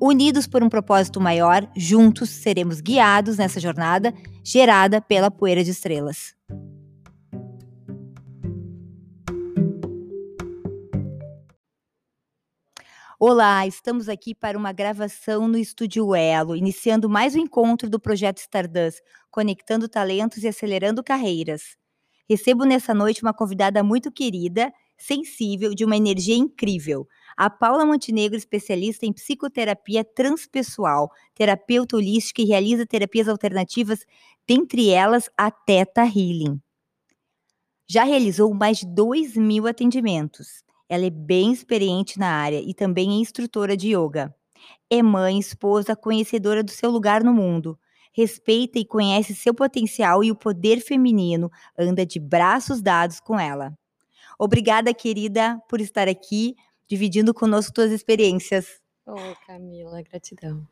Unidos por um propósito maior, juntos seremos guiados nessa jornada gerada pela poeira de estrelas. Olá, estamos aqui para uma gravação no Estúdio Elo, iniciando mais um encontro do projeto Stardust, conectando talentos e acelerando carreiras. Recebo nessa noite uma convidada muito querida, sensível, de uma energia incrível, a Paula Montenegro, especialista em psicoterapia transpessoal, terapeuta holística e realiza terapias alternativas, dentre elas a Theta Healing. Já realizou mais de 2 mil atendimentos. Ela é bem experiente na área e também é instrutora de yoga. É mãe, esposa, conhecedora do seu lugar no mundo. Respeita e conhece seu potencial e o poder feminino, anda de braços dados com ela. Obrigada, querida, por estar aqui dividindo conosco suas experiências. Oh, Camila, gratidão.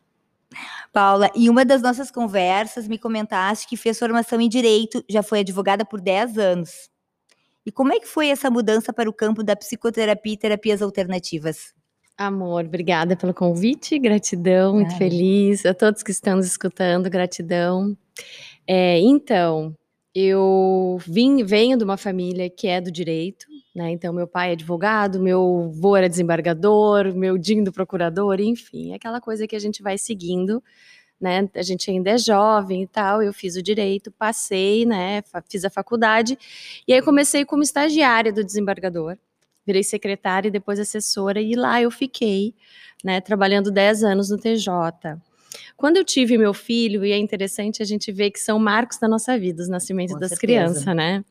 Paula, em uma das nossas conversas, me comentaste que fez formação em Direito, já foi advogada por 10 anos. E como é que foi essa mudança para o campo da psicoterapia e terapias alternativas? Amor, obrigada pelo convite, gratidão, muito feliz. A todos que estão nos escutando, gratidão. É, então, eu vim, venho de uma família que é do direito, né? Então, meu pai é advogado, meu avô era desembargador, meu dindo procurador, enfim, aquela coisa que a gente vai seguindo, né? A gente ainda é jovem e tal. Eu fiz o direito, passei, né? Fiz a faculdade, e aí comecei como estagiária do desembargador. Virei secretária e depois assessora, e lá eu fiquei, né? Trabalhando 10 anos no TJ. Quando eu tive meu filho, e é interessante a gente ver que são marcos da nossa vida, os nascimentos Com das certeza. crianças, né?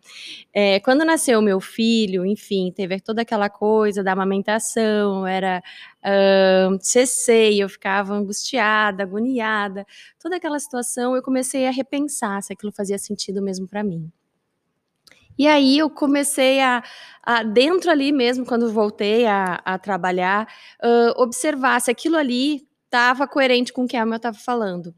É, quando nasceu meu filho, enfim, teve toda aquela coisa da amamentação, era uh, e eu ficava angustiada, agoniada, toda aquela situação, eu comecei a repensar se aquilo fazia sentido mesmo para mim. E aí eu comecei a, a, dentro ali mesmo, quando voltei a, a trabalhar, uh, observar se aquilo ali estava coerente com o que a Emma estava falando.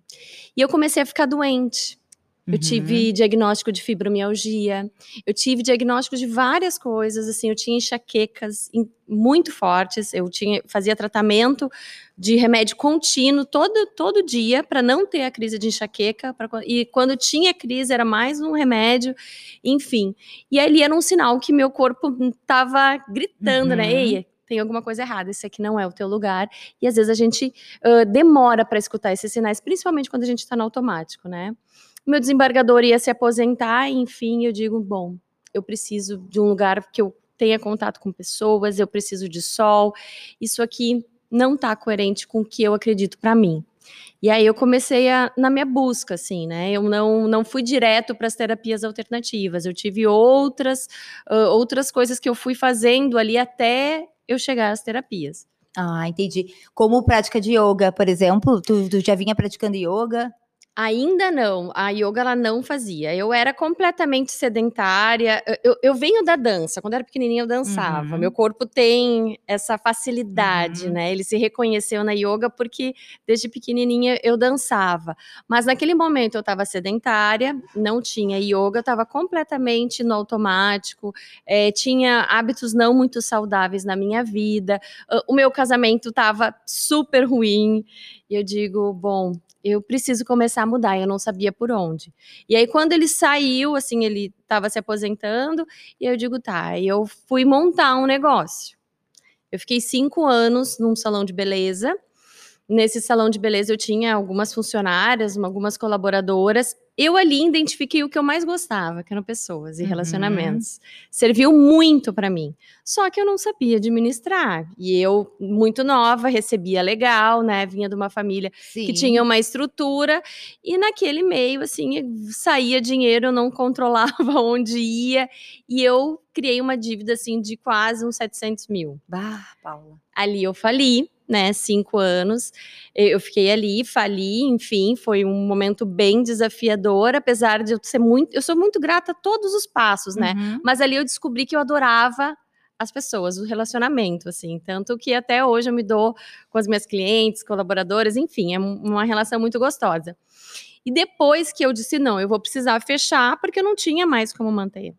E eu comecei a ficar doente. Eu uhum. tive diagnóstico de fibromialgia, eu tive diagnóstico de várias coisas, assim, eu tinha enxaquecas muito fortes, eu tinha fazia tratamento de remédio contínuo todo, todo dia para não ter a crise de enxaqueca, pra, e quando tinha crise era mais um remédio, enfim. E ali era um sinal que meu corpo estava gritando, né, uhum. né? Ei, tem alguma coisa errada, esse aqui não é o teu lugar. E às vezes a gente uh, demora para escutar esses sinais, principalmente quando a gente está no automático, né? Meu desembargador ia se aposentar, enfim, eu digo, bom, eu preciso de um lugar que eu tenha contato com pessoas, eu preciso de sol. Isso aqui não está coerente com o que eu acredito para mim. E aí eu comecei a, na minha busca, assim, né? Eu não, não fui direto para as terapias alternativas. Eu tive outras, uh, outras coisas que eu fui fazendo ali até eu chegar às terapias. Ah, entendi. Como prática de yoga, por exemplo, tu, tu já vinha praticando yoga? Ainda não, a yoga ela não fazia. Eu era completamente sedentária. Eu, eu venho da dança. Quando eu era pequenininha, eu dançava. Uhum. Meu corpo tem essa facilidade, uhum. né? Ele se reconheceu na yoga porque desde pequenininha eu dançava. Mas naquele momento eu estava sedentária, não tinha yoga, estava completamente no automático, é, tinha hábitos não muito saudáveis na minha vida. O meu casamento estava super ruim. E eu digo, bom, eu preciso começar a mudar, eu não sabia por onde. E aí, quando ele saiu, assim, ele estava se aposentando, e eu digo, tá, eu fui montar um negócio. Eu fiquei cinco anos num salão de beleza. Nesse salão de beleza eu tinha algumas funcionárias, algumas colaboradoras, eu ali identifiquei o que eu mais gostava, que eram pessoas e uhum. relacionamentos. Serviu muito para mim. Só que eu não sabia administrar. E eu, muito nova, recebia legal, né? Vinha de uma família Sim. que tinha uma estrutura. E naquele meio, assim, saía dinheiro, eu não controlava onde ia. E eu criei uma dívida, assim, de quase uns 700 mil. Bah, Paula. Ali eu fali né? Cinco anos. Eu fiquei ali, fali, enfim, foi um momento bem desafiador, apesar de eu ser muito. Eu sou muito grata a todos os passos, né? Uhum. Mas ali eu descobri que eu adorava as pessoas, o relacionamento, assim. Tanto que até hoje eu me dou com as minhas clientes, colaboradoras, enfim, é uma relação muito gostosa. E depois que eu disse, não, eu vou precisar fechar, porque eu não tinha mais como manter.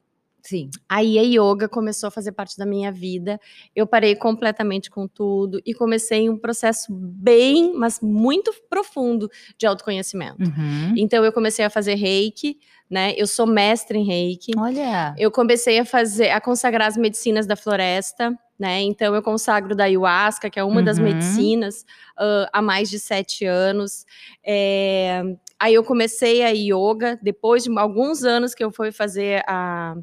Sim. Aí a yoga começou a fazer parte da minha vida. Eu parei completamente com tudo e comecei um processo bem, mas muito profundo de autoconhecimento. Uhum. Então eu comecei a fazer reiki, né? Eu sou mestre em reiki. Olha. Eu comecei a fazer, a consagrar as medicinas da floresta. Né? Então eu consagro da ayahuasca, que é uma uhum. das medicinas, uh, há mais de sete anos. É... Aí eu comecei a yoga, depois de alguns anos que eu fui fazer a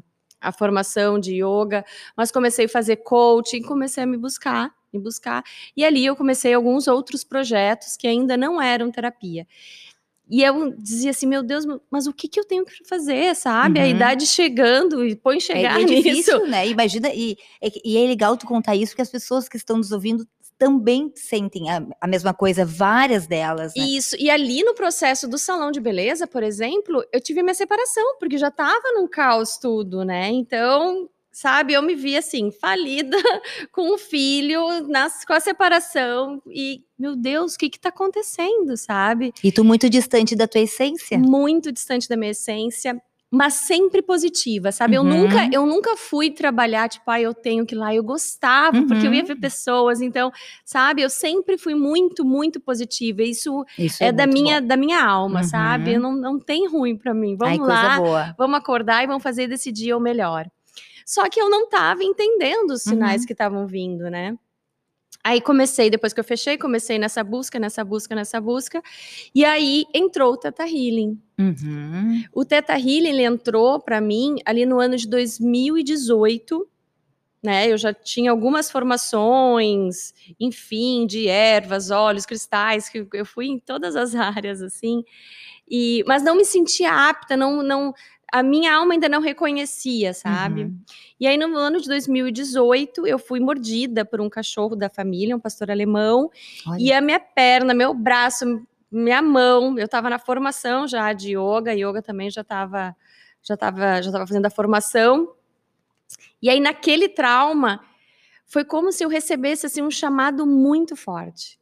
a formação de yoga, mas comecei a fazer coaching, comecei a me buscar, me buscar. E ali eu comecei alguns outros projetos que ainda não eram terapia. E eu dizia assim, meu Deus, mas o que, que eu tenho que fazer, sabe? Uhum. A idade chegando e põe chegar é, é difícil, né? Imagina, e, e é legal tu contar isso, porque as pessoas que estão nos ouvindo também sentem a, a mesma coisa, várias delas. Né? Isso, e ali no processo do salão de beleza, por exemplo, eu tive minha separação, porque já tava num caos tudo, né? Então, sabe, eu me vi assim, falida, com um filho, nas, com a separação, e, meu Deus, o que que tá acontecendo, sabe? E tu muito distante da tua essência? Muito distante da minha essência mas sempre positiva, sabe? Uhum. Eu nunca eu nunca fui trabalhar tipo, ah, eu tenho que ir lá, eu gostava, uhum. porque eu ia ver uhum. pessoas, então, sabe? Eu sempre fui muito, muito positiva. Isso, Isso é, é da minha bom. da minha alma, uhum. sabe? Eu não, não tem ruim para mim. Vamos Ai, lá, vamos acordar e vamos fazer desse dia o melhor. Só que eu não estava entendendo os sinais uhum. que estavam vindo, né? Aí comecei, depois que eu fechei, comecei nessa busca, nessa busca, nessa busca. E aí entrou o Teta Healing. Uhum. O Teta Healing ele entrou para mim ali no ano de 2018. Né, eu já tinha algumas formações, enfim, de ervas, óleos, cristais, que eu fui em todas as áreas assim, e mas não me sentia apta, não, não, a minha alma ainda não reconhecia, sabe? Uhum. E aí, no ano de 2018, eu fui mordida por um cachorro da família, um pastor alemão, Olha. e a minha perna, meu braço, minha mão, eu estava na formação já de yoga, yoga também já estava já tava, já tava fazendo a formação. E aí, naquele trauma, foi como se eu recebesse assim, um chamado muito forte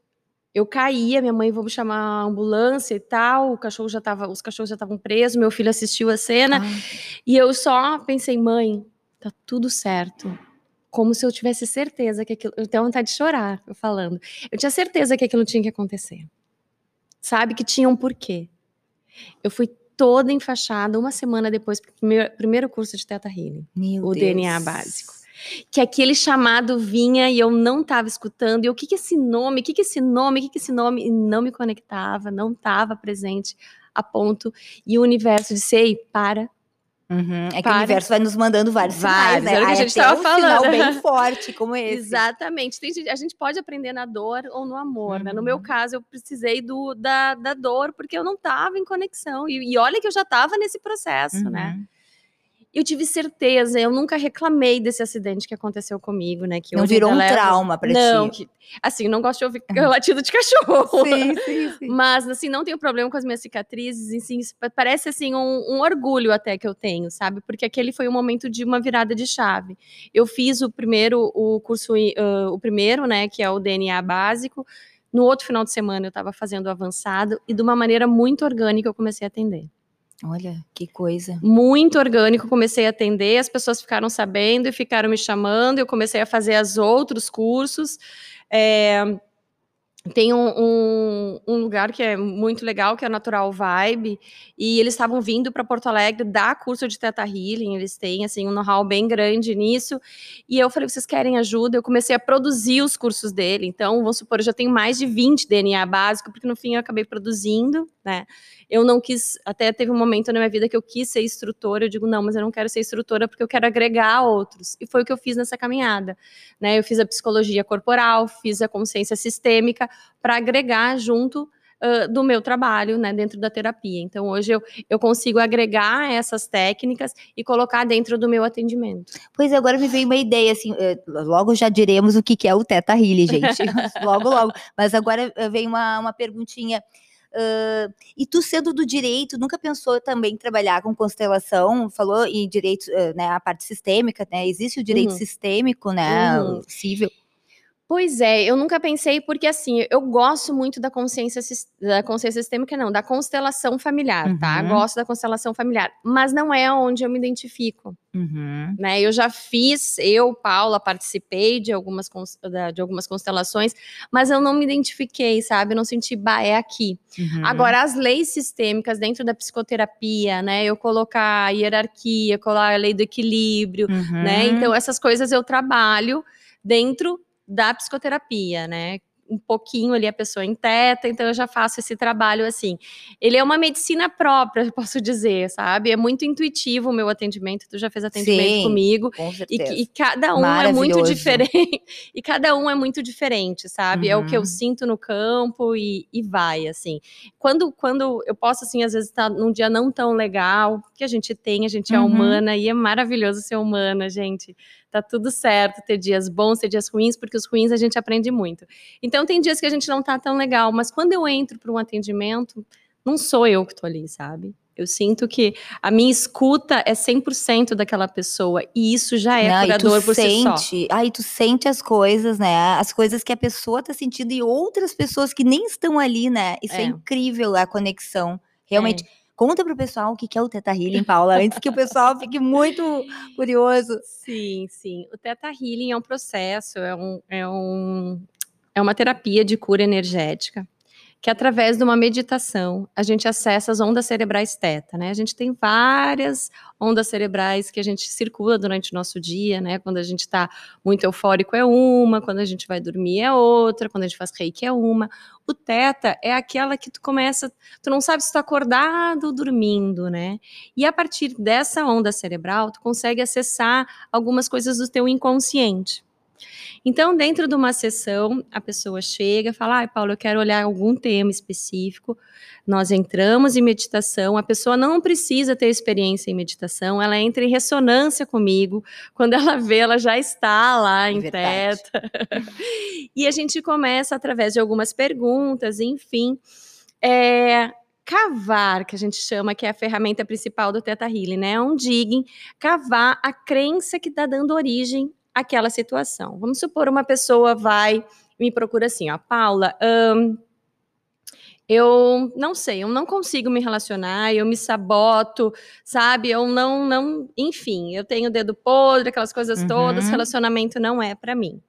eu caía, minha mãe vamos chamar a ambulância e tal, o cachorro já tava, os cachorros já estavam presos, meu filho assistiu a cena, e eu só pensei, mãe, tá tudo certo. Como se eu tivesse certeza que aquilo, eu tenho vontade de chorar, eu falando. Eu tinha certeza que aquilo tinha que acontecer. Sabe que tinha um porquê. Eu fui toda enfaixada uma semana depois primeiro, primeiro curso de Teta Healing, Meu o Deus. DNA básico que aquele chamado vinha e eu não estava escutando, e o que que esse nome, o que que esse nome, o que que esse nome, e não me conectava, não estava presente a ponto, e o universo disse, ei, para, Uhum. É que o universo vai nos mandando vários, vários sinais, né? Era o que a gente estava um falando. bem forte como esse. Exatamente. A gente pode aprender na dor ou no amor, uhum. né? No meu uhum. caso, eu precisei do, da, da dor porque eu não estava em conexão. E, e olha que eu já estava nesse processo, né? uhum. né? Eu tive certeza, eu nunca reclamei desse acidente que aconteceu comigo, né? Que não virou um trauma pra não, ti. Que, assim, não gosto de ouvir latido de cachorro. Sim, sim, sim. Mas, assim, não tenho problema com as minhas cicatrizes, assim, parece, assim, um, um, orgulho até que eu tenho, sabe? Porque aquele foi um momento de uma virada de chave. Eu fiz o primeiro, o curso, uh, o primeiro, né, que é o DNA básico, no outro final de semana eu estava fazendo o avançado e de uma maneira muito orgânica eu comecei a atender. Olha, que coisa. Muito orgânico, comecei a atender, as pessoas ficaram sabendo e ficaram me chamando, eu comecei a fazer os outros cursos. É, tem um, um, um, lugar que é muito legal, que é a Natural Vibe, e eles estavam vindo para Porto Alegre dar curso de Teta Healing, eles têm, assim, um know-how bem grande nisso, e eu falei, vocês querem ajuda? Eu comecei a produzir os cursos dele, então, vamos supor, eu já tenho mais de 20 DNA básico, porque no fim eu acabei produzindo, né, eu não quis, até teve um momento na minha vida que eu quis ser instrutora, eu digo, não, mas eu não quero ser instrutora porque eu quero agregar outros. E foi o que eu fiz nessa caminhada, né? Eu fiz a psicologia corporal, fiz a consciência sistêmica para agregar junto uh, do meu trabalho, né, dentro da terapia. Então, hoje eu, eu consigo agregar essas técnicas e colocar dentro do meu atendimento. Pois é, agora me veio uma ideia, assim, eh, logo já diremos o que, que é o Teta Healing, gente, logo, logo. Mas agora eh, vem uma, uma perguntinha. Uh, e tu sendo do direito, nunca pensou também em trabalhar com constelação? Falou em direito, uh, né, a parte sistêmica, né? Existe o direito uhum. sistêmico, né, uhum. civil. Pois é, eu nunca pensei, porque assim, eu gosto muito da consciência, da consciência sistêmica, não, da constelação familiar, tá? uhum. tá? Gosto da constelação familiar, mas não é onde eu me identifico. Uhum. Né? Eu já fiz, eu, Paula, participei de algumas, de algumas constelações, mas eu não me identifiquei, sabe? Eu não senti, bah, é aqui. Uhum. Agora, as leis sistêmicas dentro da psicoterapia, né? Eu colocar a hierarquia, colocar a lei do equilíbrio, né? Uhum. Então, essas coisas eu trabalho dentro da psicoterapia, né? Um pouquinho ali a pessoa em teta, então eu já faço esse trabalho assim. Ele é uma medicina própria, posso dizer, sabe? É muito intuitivo o meu atendimento. Tu já fez atendimento Sim, comigo. Com certeza. E, e cada um é muito diferente. e cada um é muito diferente, sabe? Uhum. É o que eu uhum. sinto no campo e, e vai, assim. Quando, quando eu posso, assim, às vezes estar tá num dia não tão legal, que a gente tem, a gente é uhum. humana e é maravilhoso ser humana, gente tá tudo certo ter dias bons, ter dias ruins, porque os ruins a gente aprende muito. Então tem dias que a gente não tá tão legal, mas quando eu entro para um atendimento, não sou eu que tô ali, sabe? Eu sinto que a minha escuta é 100% daquela pessoa e isso já é não, curador por sente, si só. Aí tu sente as coisas, né? As coisas que a pessoa tá sentindo e outras pessoas que nem estão ali, né? Isso é, é incrível a conexão. Realmente. É. Conta para o pessoal o que é o Teta Healing, Paula, antes que o pessoal fique muito curioso. Sim, sim. O Teta Healing é um processo, é, um, é, um, é uma terapia de cura energética que através de uma meditação a gente acessa as ondas cerebrais teta, né? A gente tem várias ondas cerebrais que a gente circula durante o nosso dia, né? Quando a gente está muito eufórico é uma, quando a gente vai dormir é outra, quando a gente faz reiki é uma. O teta é aquela que tu começa, tu não sabe se tu acordado ou dormindo, né? E a partir dessa onda cerebral, tu consegue acessar algumas coisas do teu inconsciente. Então, dentro de uma sessão, a pessoa chega e fala: Ai, Paulo, eu quero olhar algum tema específico. Nós entramos em meditação, a pessoa não precisa ter experiência em meditação, ela entra em ressonância comigo. Quando ela vê, ela já está lá em Verdade. teta. e a gente começa através de algumas perguntas, enfim. É, cavar, que a gente chama, que é a ferramenta principal do Teta Healing, né? É um digging, cavar a crença que está dando origem aquela situação. Vamos supor uma pessoa vai me procura assim, ó, Paula, hum, eu não sei, eu não consigo me relacionar, eu me saboto, sabe? Eu não, não, enfim, eu tenho dedo podre, aquelas coisas uhum. todas, relacionamento não é para mim.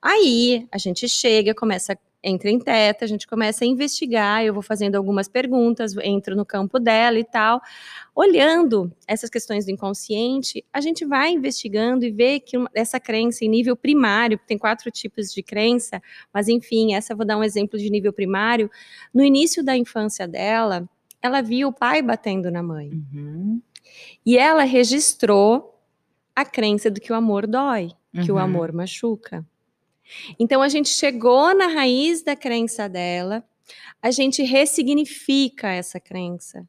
Aí a gente chega, começa entra em teta, a gente começa a investigar, eu vou fazendo algumas perguntas, entro no campo dela e tal. Olhando essas questões do inconsciente, a gente vai investigando e vê que essa crença em nível primário, tem quatro tipos de crença, mas enfim, essa vou dar um exemplo de nível primário. No início da infância dela, ela viu o pai batendo na mãe. Uhum. E ela registrou a crença de que o amor dói, que o uhum. amor machuca. Então a gente chegou na raiz da crença dela, a gente ressignifica essa crença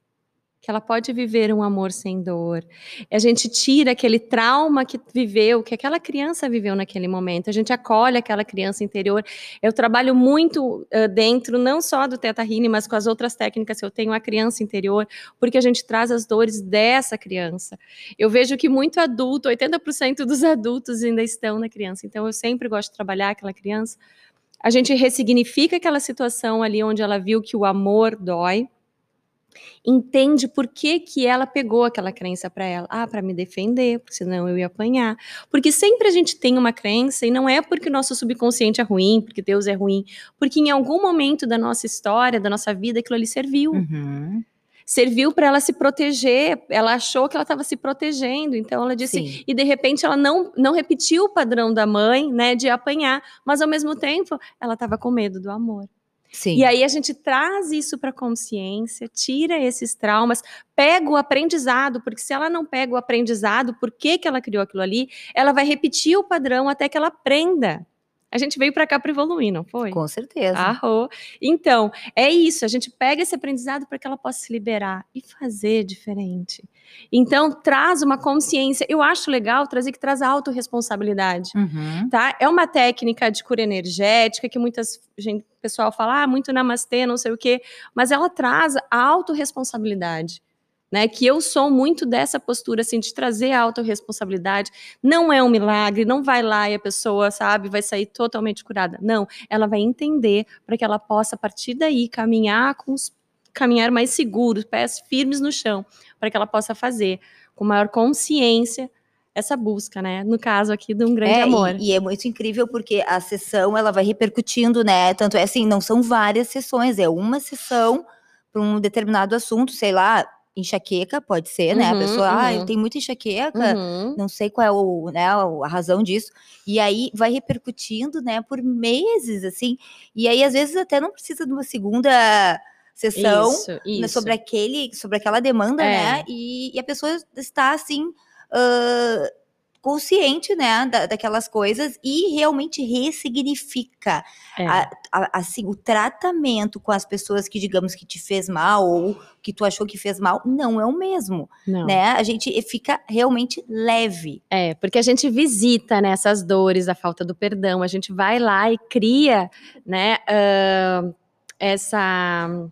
que ela pode viver um amor sem dor. A gente tira aquele trauma que viveu, que aquela criança viveu naquele momento. A gente acolhe aquela criança interior. Eu trabalho muito uh, dentro, não só do Teta Healing, mas com as outras técnicas. Eu tenho a criança interior, porque a gente traz as dores dessa criança. Eu vejo que muito adulto, 80% dos adultos ainda estão na criança. Então, eu sempre gosto de trabalhar aquela criança. A gente ressignifica aquela situação ali onde ela viu que o amor dói entende por que, que ela pegou aquela crença para ela. Ah, para me defender, porque senão eu ia apanhar. Porque sempre a gente tem uma crença e não é porque o nosso subconsciente é ruim, porque Deus é ruim, porque em algum momento da nossa história, da nossa vida, aquilo ali serviu. Uhum serviu para ela se proteger. Ela achou que ela estava se protegendo, então ela disse Sim. e de repente ela não não repetiu o padrão da mãe, né, de apanhar, mas ao mesmo tempo ela estava com medo do amor. Sim. E aí a gente traz isso para a consciência, tira esses traumas, pega o aprendizado, porque se ela não pega o aprendizado, por que, que ela criou aquilo ali, ela vai repetir o padrão até que ela aprenda A gente veio para cá para evoluir, não foi? Com certeza. Arro. Então, é isso. A gente pega esse aprendizado para que ela possa se liberar e fazer diferente. Então, traz uma consciência. Eu acho legal trazer que traz a autorresponsabilidade. Uhum. Tá? É uma técnica de cura energética que muitas gente, pessoal fala, ah, muito namastê, não sei o quê. Mas ela traz a autorresponsabilidade né? Que eu sou muito dessa postura, assim, de trazer a autorresponsabilidade. Não é um milagre, não vai lá e a pessoa, sabe, vai sair totalmente curada. Não, ela vai entender para que ela possa, a partir daí, caminhar com os caminhar mais seguro, pés firmes no chão, para que ela possa fazer com maior consciência essa busca, né? No caso aqui de um grande é, amor. E, e, é muito incrível porque a sessão ela vai repercutindo, né? Tanto é assim, não são várias sessões, é uma sessão para um determinado assunto, sei lá, enxaqueca, pode ser, né? a uhum, pessoa, ah, eu uhum. tenho muita enxaqueca, Uhum. não sei qual é o, né, a razão disso. E aí vai repercutindo, né, por meses, assim. E aí, às vezes, até não precisa de uma segunda sessão Isso, né, sobre aquele, sobre aquela demanda, né? É. E, e a pessoa está assim. Consciente, né, da, daquelas coisas e realmente ressignifica é. a, a, assim o tratamento com as pessoas que digamos que te fez mal ou que tu achou que fez mal não é o mesmo, não. né? A gente fica realmente leve. É, porque a gente visita né, essas dores, a falta do perdão, a gente vai lá e cria, né, uh, essa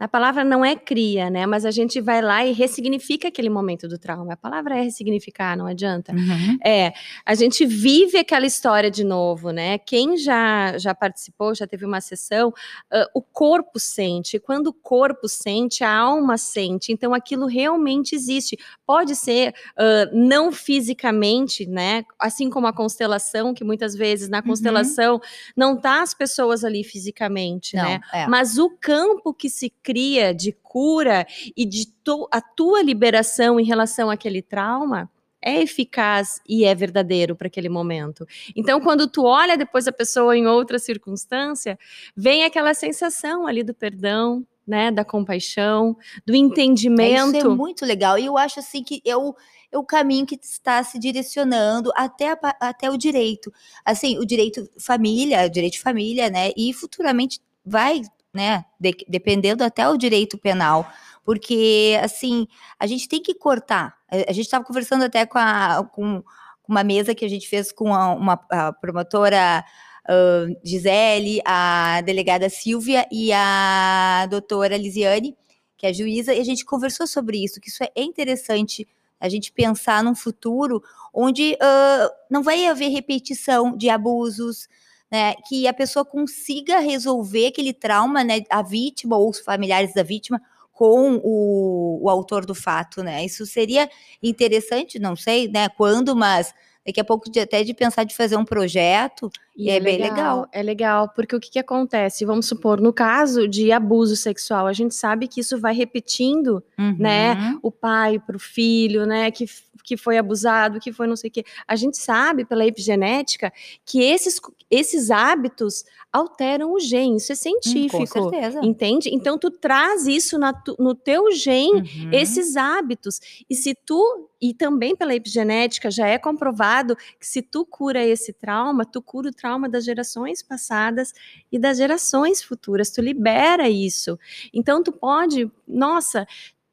a palavra não é cria, né? Mas a gente vai lá e ressignifica aquele momento do trauma. A palavra é ressignificar, não adianta. Uhum. É, a gente vive aquela história de novo, né? Quem já, já participou, já teve uma sessão, uh, o corpo sente. Quando o corpo sente, a alma sente. Então aquilo realmente existe. Pode ser uh, não fisicamente, né? Assim como a constelação, que muitas vezes na uhum. constelação uhum. não tá as pessoas ali fisicamente, não, né? É. Mas o campo que se cria de cura e de tu, a tua liberação em relação àquele trauma é eficaz e é verdadeiro para aquele momento. Então, quando tu olha depois a pessoa em outra circunstância, vem aquela sensação ali do perdão, né, da compaixão, do entendimento. É, isso é muito legal. E eu acho assim que eu é o caminho que está se direcionando até, a, até o direito. Assim, o direito família, o direito de família, né? E futuramente vai né? De, dependendo até o direito penal, porque assim a gente tem que cortar. A, gente estava conversando até com, a, com, uma mesa que a gente fez com a, uma a promotora uh, Gisele, a delegada Silvia e a doutora Lisiane, que é juíza, e a gente conversou sobre isso, que isso é interessante a gente pensar num futuro onde uh, não vai haver repetição de abusos, né, que a pessoa consiga resolver aquele trauma, né, a vítima ou os familiares da vítima com o, o autor do fato, né? Isso seria interessante, não sei, né, quando, mas daqui a pouco de, até de pensar de fazer um projeto, e é, é bem legal, legal, É legal, porque o que, que acontece? Vamos supor, no caso de abuso sexual, a gente sabe que isso vai repetindo, uhum. né? O pai para o filho, né? Que, que foi abusado, que foi não sei o quê. A gente sabe pela epigenética que esses, esses hábitos alteram o gene, isso é científico. Hum, com certeza. Entende? Então tu traz isso tu, no teu gene, uhum. esses hábitos. E se tu, e também pela epigenética, já é comprovado que se tu cura esse trauma, tu cura o trauma das gerações passadas e das gerações futuras. Tu libera isso. Então tu pode, nossa,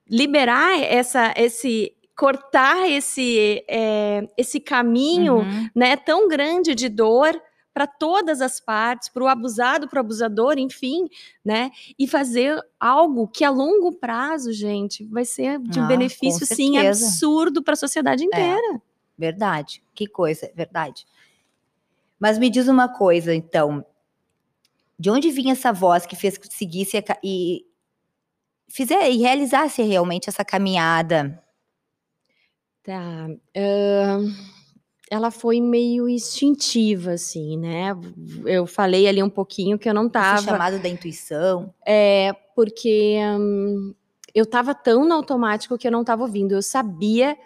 liberar essa, esse cortar esse, é, esse caminho uhum. né, tão grande de dor para todas as partes, para o abusado, para o abusador, enfim, né? E fazer algo que a longo prazo, gente, vai ser de um ah, benefício, sim, absurdo para a sociedade é, inteira. É, verdade. Que coisa, verdade. Mas me diz uma coisa, então. De onde vinha essa voz que fez que seguisse e fizer e realizasse realmente essa caminhada? Tá. Uh ela foi meio instintiva, assim, né? Eu falei ali um pouquinho que eu não tava. Esse chamado da intuição. É, porque hum, eu tava tão no automático que eu não tava ouvindo. Eu sabia,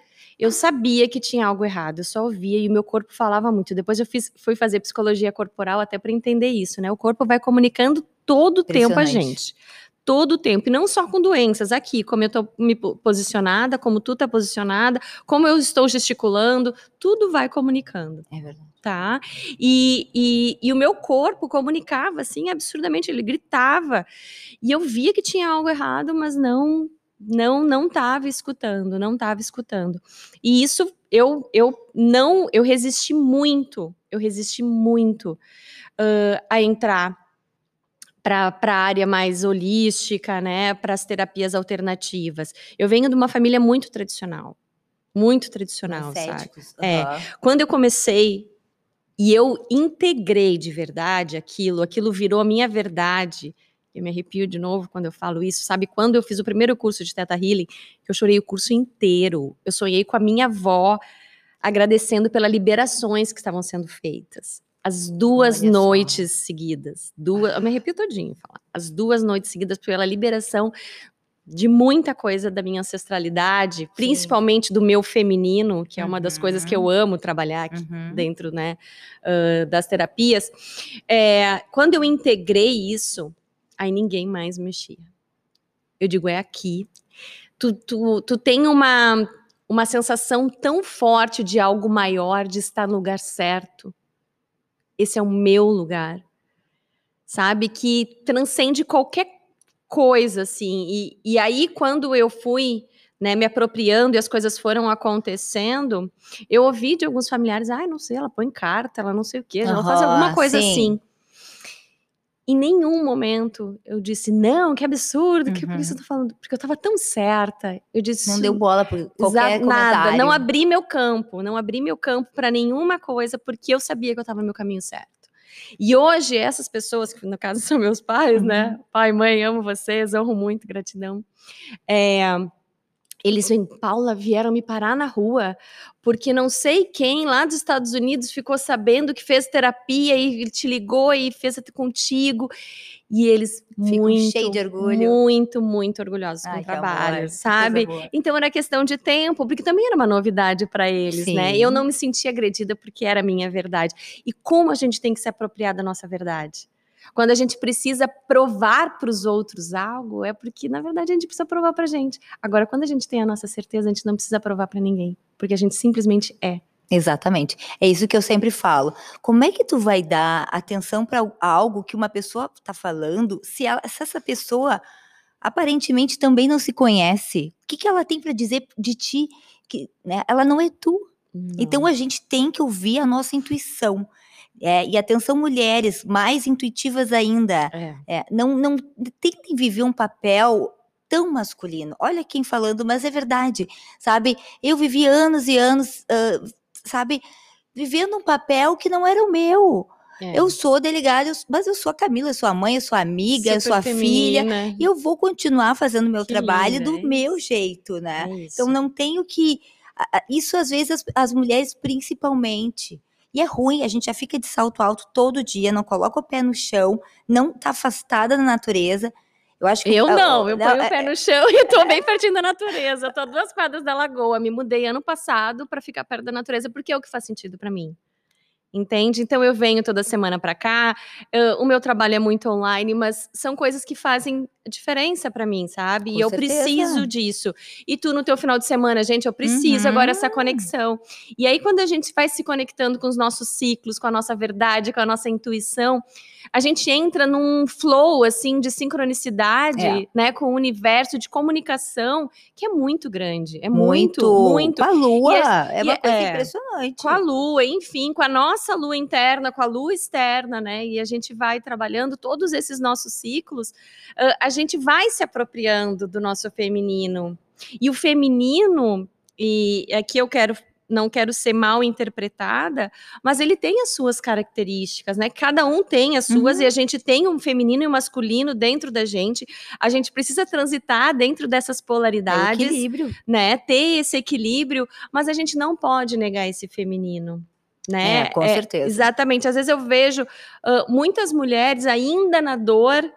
eu sabia que tinha algo errado, eu só ouvia e o meu corpo falava muito. Depois eu fiz, fui fazer psicologia corporal até para entender isso, né? O corpo vai comunicando todo o tempo a gente todo o tempo, e não só com doenças, aqui, como eu estou me posicionada, como tu está posicionada, como eu estou gesticulando, tudo vai comunicando. É verdade. Tá? E, e, e o meu corpo comunicava assim absurdamente, ele gritava. E eu via que tinha algo errado, mas não não não estava escutando, não estava escutando. E isso eu eu não eu resisti muito, eu resisti muito uh, a entrar para a área mais holística, né, para as terapias alternativas. Eu venho de uma família muito tradicional, muito tradicional, Ascéticos, sabe? Uhum. É, quando eu comecei e eu integrei de verdade aquilo, aquilo virou a minha verdade. Eu me arrepio de novo quando eu falo isso. Sabe quando eu fiz o primeiro curso de Teta Healing, eu chorei o curso inteiro. Eu sonhei com a minha avó agradecendo pelas liberações que estavam sendo feitas as duas Olha noites só. seguidas. Duas, eu me arrepio todinho falar. As duas noites seguidas pela liberação de muita coisa da minha ancestralidade, Sim. principalmente do meu feminino, que é uma das coisas que eu uhum. amo trabalhar aqui uhum. dentro né, uh, das terapias. É, quando eu integrei isso, aí ninguém mais mexia. Eu digo, é aqui. Tu, tu, tu tem uma, uma sensação tão forte de algo maior, de estar no lugar certo esse é o meu lugar, sabe? Que transcende qualquer coisa, assim. E, e aí, quando eu fui né, me apropriando e as coisas foram acontecendo, eu ouvi de alguns familiares, ai, ah, não sei, ela põe carta, ela não sei o quê, ela faz alguma coisa sim. assim. Em nenhum momento eu disse, não, que absurdo, uhum. que por isso eu tô falando? Porque eu tava tão certa. Eu disse. Não deu bola por qualquer Nada, comentário. não abri meu campo, não abri meu campo para nenhuma coisa, porque eu sabia que eu tava no meu caminho certo. E hoje, essas pessoas, que no caso são meus pais, né? uhum. né? Pai, mãe, amo vocês, honro muito, gratidão. É, eles vêm, Paula, vieram me parar na rua, porque não sei quem lá dos Estados Unidos ficou sabendo que fez terapia e te ligou e fez contigo. E eles Fico muito, cheio de orgulho. muito, muito orgulhosos Ai, com o trabalho, amor, sabe? Então era questão de tempo, porque também era uma novidade para eles, Sim. né? Eu não me sentia agredida porque era a minha verdade. E como a gente tem que se apropriar da nossa verdade? Quando a gente precisa provar para os outros algo, é porque, na verdade, a gente precisa provar para a gente. Agora, quando a gente tem a nossa certeza, a gente não precisa provar para ninguém, porque a gente simplesmente é. Exatamente. É isso que eu sempre falo. Como é que tu vai dar atenção para algo que uma pessoa está falando se, ela, se, essa pessoa aparentemente também não se conhece? O que, que ela tem para dizer de ti? Que, né, ela não é tu. Não. Então a gente tem que ouvir a nossa intuição. É, e atenção, mulheres, mais intuitivas ainda. É. É, não, não tentem viver um papel tão masculino. Olha quem falando, mas é verdade, sabe? Eu vivi anos e anos, uh, sabe, vivendo um papel que não era o meu. É. Eu sou delegada, mas eu sou a Camila, eu sou a mãe, eu sou a amiga, Super eu sou a feminina. filha. E eu vou continuar fazendo meu que trabalho do é meu jeito, né? É então não tenho que. Isso às vezes as, as mulheres principalmente e é ruim, a gente já fica de salto alto todo dia, não coloca o pé no chão, não tá afastada da natureza. Eu acho que. Eu não, eu ponho o pé é, no chão e tô bem pertinho da natureza. Eu tô a duas quadras da lagoa. Me mudei ano passado para ficar perto da natureza, porque é o que faz sentido para mim entende? Então eu venho toda semana para cá. Uh, o meu trabalho é muito online, mas são coisas que fazem diferença para mim, sabe? Com e eu certeza. preciso disso. E tu no teu final de semana, gente, eu preciso uhum. agora essa conexão. E aí quando a gente vai se conectando com os nossos ciclos, com a nossa verdade, com a nossa intuição, a gente entra num flow assim de sincronicidade, é. né, com o universo de comunicação que é muito grande, é muito, muito. Com a lua, é, é uma coisa é, impressionante. Com a lua, enfim, com a nossa lua interna, com a lua externa, né? E a gente vai trabalhando todos esses nossos ciclos, uh, a gente vai se apropriando do nosso feminino. E o feminino, e aqui eu quero não quero ser mal interpretada, mas ele tem as suas características, né? Cada um tem as suas uhum. e a gente tem um feminino e um masculino dentro da gente. A gente precisa transitar dentro dessas polaridades, é equilíbrio. né? Ter esse equilíbrio, mas a gente não pode negar esse feminino. Né? É, com é, certeza. Exatamente. Às vezes eu vejo uh, muitas mulheres ainda na dor,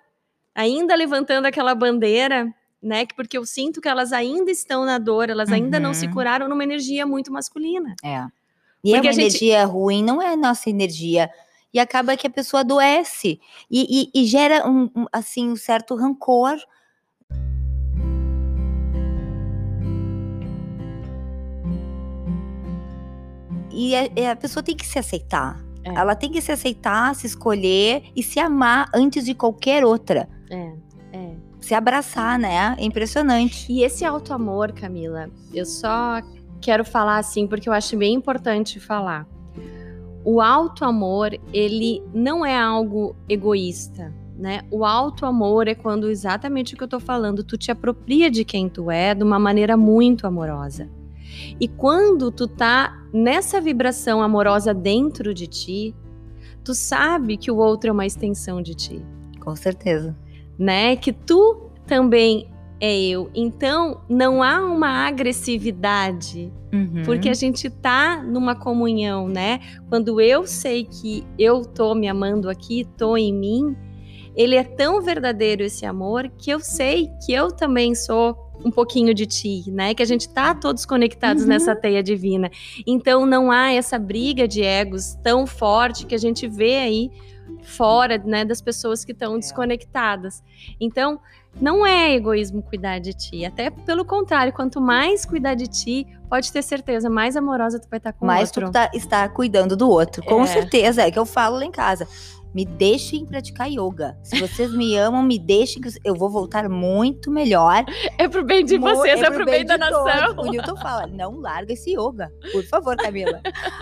ainda levantando aquela bandeira, né? Porque eu sinto que elas ainda estão na dor, elas ainda não se uhum. curaram numa energia muito masculina. É. E é Porque é uma gente... energia ruim, não é a nossa energia. e acaba que a pessoa adoece e, e, e gera um, um, assim um certo rancor. E a, a pessoa tem que se aceitar. É. Ela tem que se aceitar, se escolher e se amar antes de qualquer outra. É, é. Se abraçar, né? É impressionante. E esse auto-amor, Camila, eu só quero falar assim porque eu acho bem importante falar o alto amor, ele não é algo egoísta, né? O alto amor é quando exatamente o que eu tô falando, tu te apropria de quem tu é de uma maneira muito amorosa. E quando tu tá nessa vibração amorosa dentro de ti, tu sabe que o outro é uma extensão de ti. Com certeza. Né? Que tu também é eu. Então, não há uma agressividade, uhum. porque a gente tá numa comunhão, né? Quando eu sei que eu tô me amando aqui, tô em mim, ele é tão verdadeiro esse amor que eu sei que eu também sou um pouquinho de ti, né? Que a gente tá todos conectados uhum. nessa teia divina. Então não há essa briga de egos tão forte que a gente vê aí fora, né, das pessoas que estão é. desconectadas. Então, não é egoísmo cuidar de ti. Até pelo contrário, quanto mais cuidar de ti, pode ter certeza, mais amorosa tu vai estar com mais o outro. Mais tu tá, está cuidando do outro. Com é. certeza, é que eu falo lá em casa me deixem praticar yoga. Se vocês me amam, me deixem que eu vou voltar muito melhor. É pro bem de vocês, é, é pro bem, bem da nação. O Newton fala, não larga esse yoga, por favor, Camila.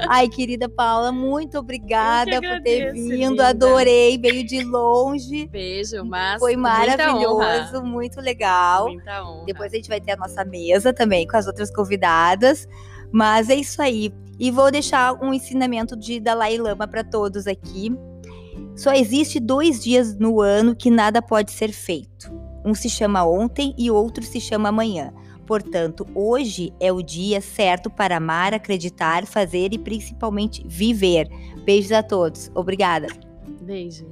Ai, querida Paula, muito obrigada por ter vindo, linda. adorei, veio de longe. Beijo, mas Foi maravilhoso, muito legal. Muita honra. Depois a gente vai ter a nossa mesa também com as outras convidadas. Mas é isso aí. E vou deixar um ensinamento de Dalai Lama para todos aqui só existe dois dias no ano que nada pode ser feito. Um se chama ontem e outro se chama amanhã. Portanto, hoje é o dia certo para amar, acreditar, fazer e principalmente viver. Beijos a todos. Obrigada. Beijo.